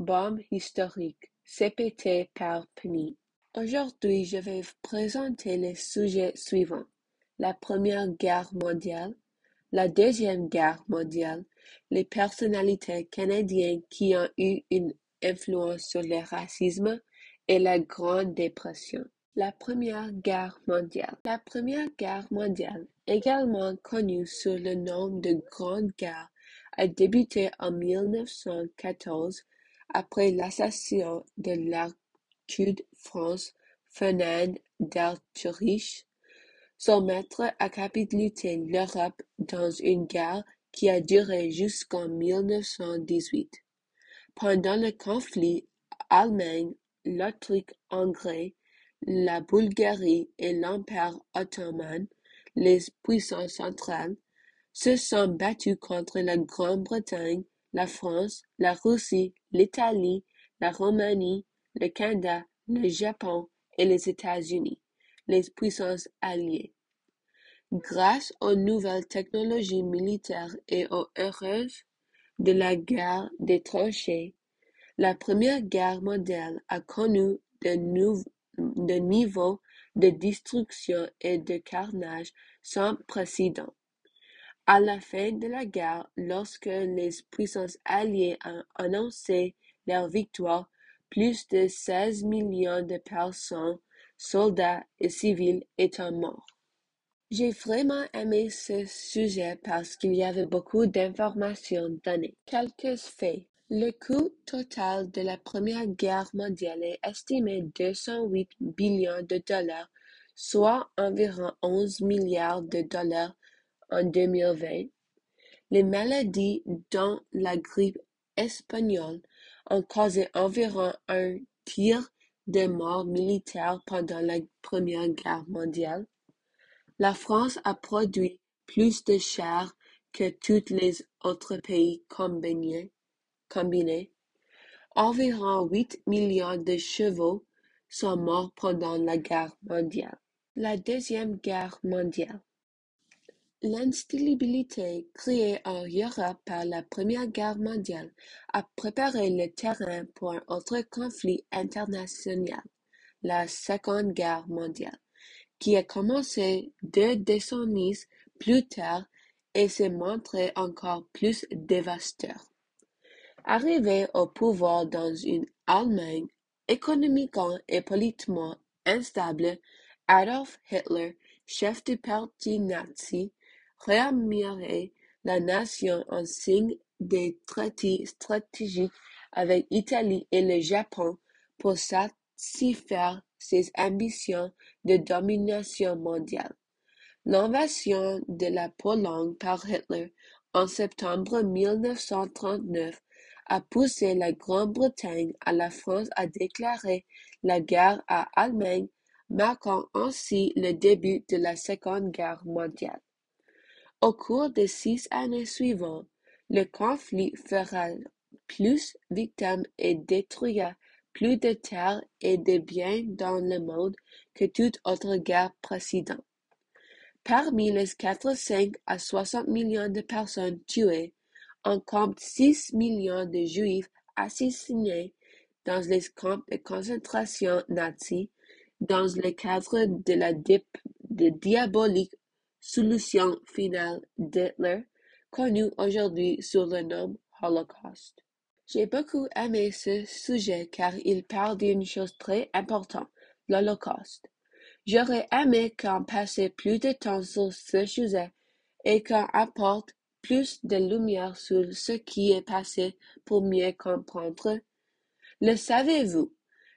Bombe historique, CPT par Penny. Aujourd'hui, je vais vous présenter les sujets suivants: la Première Guerre mondiale, la Deuxième Guerre mondiale, les personnalités canadiennes qui ont eu une influence sur le racisme et la Grande Dépression. La Première Guerre mondiale. La Première Guerre mondiale, également connue sous le nom de Grande Guerre, a débuté en 1914 après l'assassinat de l'archiduc France Ferdinand d'Autriche. Son maître a capitulé l'Europe dans une guerre qui a duré jusqu'en 1918. Pendant le conflit, Allemagne, l'Autriche-Hongrie, la Bulgarie et l'Empire ottoman, les puissances centrales, se sont battus contre la Grande-Bretagne, la France, la Russie, l'Italie, la Roumanie, le Canada, le Japon et les États-Unis, les puissances alliées. Grâce aux nouvelles technologies militaires et aux erreurs de la guerre des tranchées, la Première Guerre mondiale a connu de niveaux de destruction et de carnage sans précédent. À la fin de la guerre, lorsque les puissances alliées ont annoncé leur victoire, plus de seize millions de personnes, soldats et civils, étaient morts. J'ai vraiment aimé ce sujet parce qu'il y avait beaucoup d'informations données. Quelques faits. Le coût total de la Première Guerre mondiale est estimé 208 billions de dollars, soit environ 11 milliards de dollars en 2020. Les maladies, dont la grippe espagnole, ont causé environ un tiers des morts militaires pendant la Première Guerre mondiale. La France a produit plus de chars que tous les autres pays combinés. Environ huit millions de chevaux sont morts pendant la guerre mondiale. La Deuxième Guerre mondiale. L'instabilité créée en Europe par la Première Guerre mondiale a préparé le terrain pour un autre conflit international, la Seconde Guerre mondiale qui a commencé deux décennies plus tard et s'est montré encore plus dévastateur. Arrivé au pouvoir dans une Allemagne économiquement et politiquement instable, Adolf Hitler, chef du parti nazi, la nation en signe des traités stratégiques avec l'Italie et le Japon pour satisfaire ses ambitions de domination mondiale. L'invasion de la Pologne par Hitler en septembre 1939 a poussé la Grande-Bretagne à la France à déclarer la guerre à l'Allemagne, marquant ainsi le début de la Seconde Guerre mondiale. Au cours des six années suivantes, le conflit fera plus victimes et détruira plus de terres et de biens dans le monde que toute autre guerre précédente. Parmi les quatre-cinq à soixante millions de personnes tuées, on compte six millions de Juifs assassinés dans les camps de concentration nazis dans le cadre de la diabolique solution finale d'Hitler, connue aujourd'hui sous le nom Holocauste. J'ai beaucoup aimé ce sujet car il parle d'une chose très importante, l'Holocauste. J'aurais aimé qu'on passe plus de temps sur ce sujet et qu'on apporte plus de lumière sur ce qui est passé pour mieux comprendre. Le savez-vous?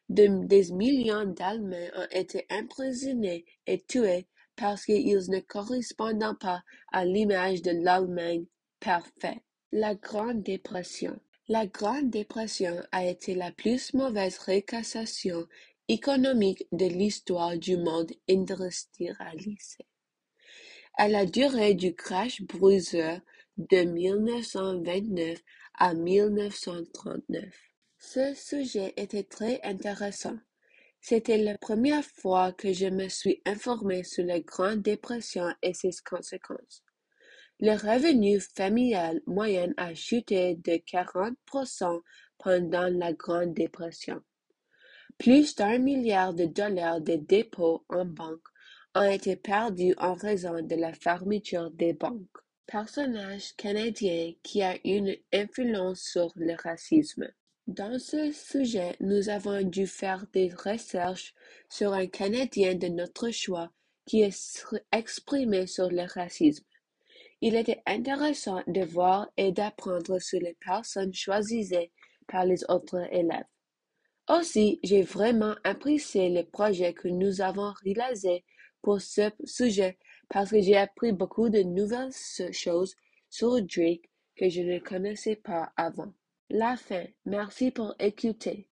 des millions d'Allemands ont été emprisonnés et tués parce qu'ils ne correspondent pas à l'image de l'Allemagne parfaite. La Grande Dépression. La Grande Dépression a été la plus mauvaise récession économique de l'histoire du monde industrialisé. Elle a duré du crash bruiseur de 1929 à 1939. Ce sujet était très intéressant. C'était la première fois que je me suis informé sur la Grande Dépression et ses conséquences. Le revenu familial moyen a chuté de quarante pendant la Grande Dépression. Plus d'un milliard de dollars de dépôts en banque ont été perdus en raison de la fermeture des banques. Personnage canadien qui a une influence sur le racisme. Dans ce sujet, nous avons dû faire des recherches sur un Canadien de notre choix qui exprimé sur le racisme. Il était intéressant de voir et d'apprendre sur les personnes choisies par les autres élèves. Aussi, j'ai vraiment apprécié le projet que nous avons réalisé pour ce sujet parce que j'ai appris beaucoup de nouvelles choses sur Drake que je ne connaissais pas avant. La fin. Merci pour écouter.